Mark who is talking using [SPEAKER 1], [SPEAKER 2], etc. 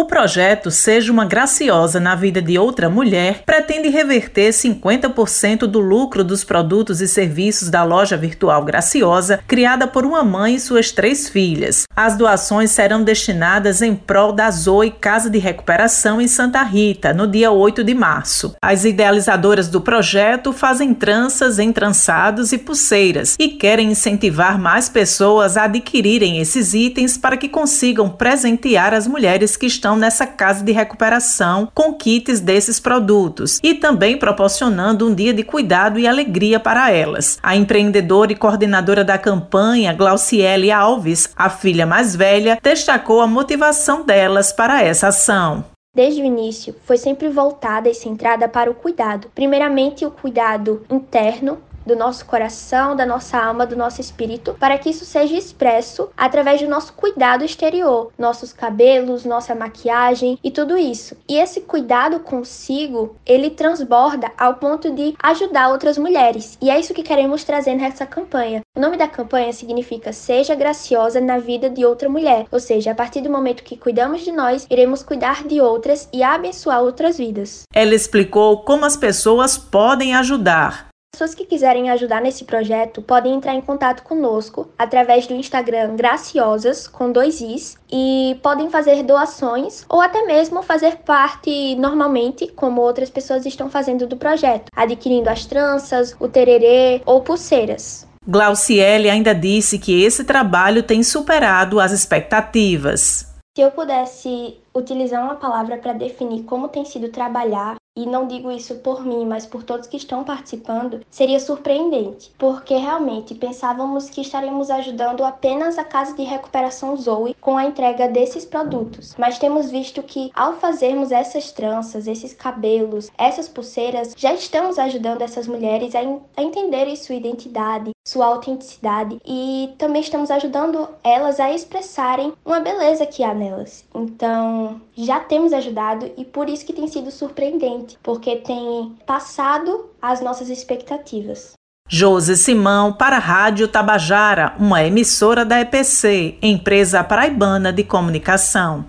[SPEAKER 1] O projeto Seja uma Graciosa na Vida de Outra Mulher pretende reverter 50% do lucro dos produtos e serviços da loja virtual Graciosa, criada por uma mãe e suas três filhas. As doações serão destinadas em prol da Zoe Casa de Recuperação em Santa Rita, no dia 8 de março. As idealizadoras do projeto fazem tranças, entrançados e pulseiras e querem incentivar mais pessoas a adquirirem esses itens para que consigam presentear as mulheres que estão nessa casa de recuperação com kits desses produtos e também proporcionando um dia de cuidado e alegria para elas. A empreendedora e coordenadora da campanha, Glauciele Alves, a filha mais velha, destacou a motivação delas para essa ação
[SPEAKER 2] desde o início, foi sempre voltada e centrada para o cuidado. Primeiramente, o cuidado interno, do nosso coração, da nossa alma, do nosso espírito, para que isso seja expresso através do nosso cuidado exterior, nossos cabelos, nossa maquiagem e tudo isso. E esse cuidado consigo, ele transborda ao ponto de ajudar outras mulheres. E é isso que queremos trazer nessa campanha. O nome da campanha significa Seja graciosa na vida de outra mulher, ou seja, a partir do momento que cuidamos de nós, iremos cuidar de outras e abençoar outras vidas.
[SPEAKER 1] Ela explicou como as pessoas podem ajudar
[SPEAKER 2] pessoas que quiserem ajudar nesse projeto podem entrar em contato conosco através do Instagram Graciosas, com dois Is, e podem fazer doações ou até mesmo fazer parte normalmente, como outras pessoas estão fazendo do projeto, adquirindo as tranças, o tererê ou pulseiras.
[SPEAKER 1] Glauciele ainda disse que esse trabalho tem superado as expectativas.
[SPEAKER 2] Se eu pudesse utilizar uma palavra para definir como tem sido trabalhar e não digo isso por mim, mas por todos que estão participando, seria surpreendente, porque realmente pensávamos que estaremos ajudando apenas a Casa de Recuperação Zoe com a entrega desses produtos, mas temos visto que ao fazermos essas tranças, esses cabelos, essas pulseiras, já estamos ajudando essas mulheres a, a entenderem sua identidade, sua autenticidade e também estamos ajudando elas a expressarem uma beleza que há nelas. Então, já temos ajudado e por isso que tem sido surpreendente porque tem passado as nossas expectativas.
[SPEAKER 1] José Simão para a Rádio Tabajara, uma emissora da EPC, empresa paraibana de comunicação.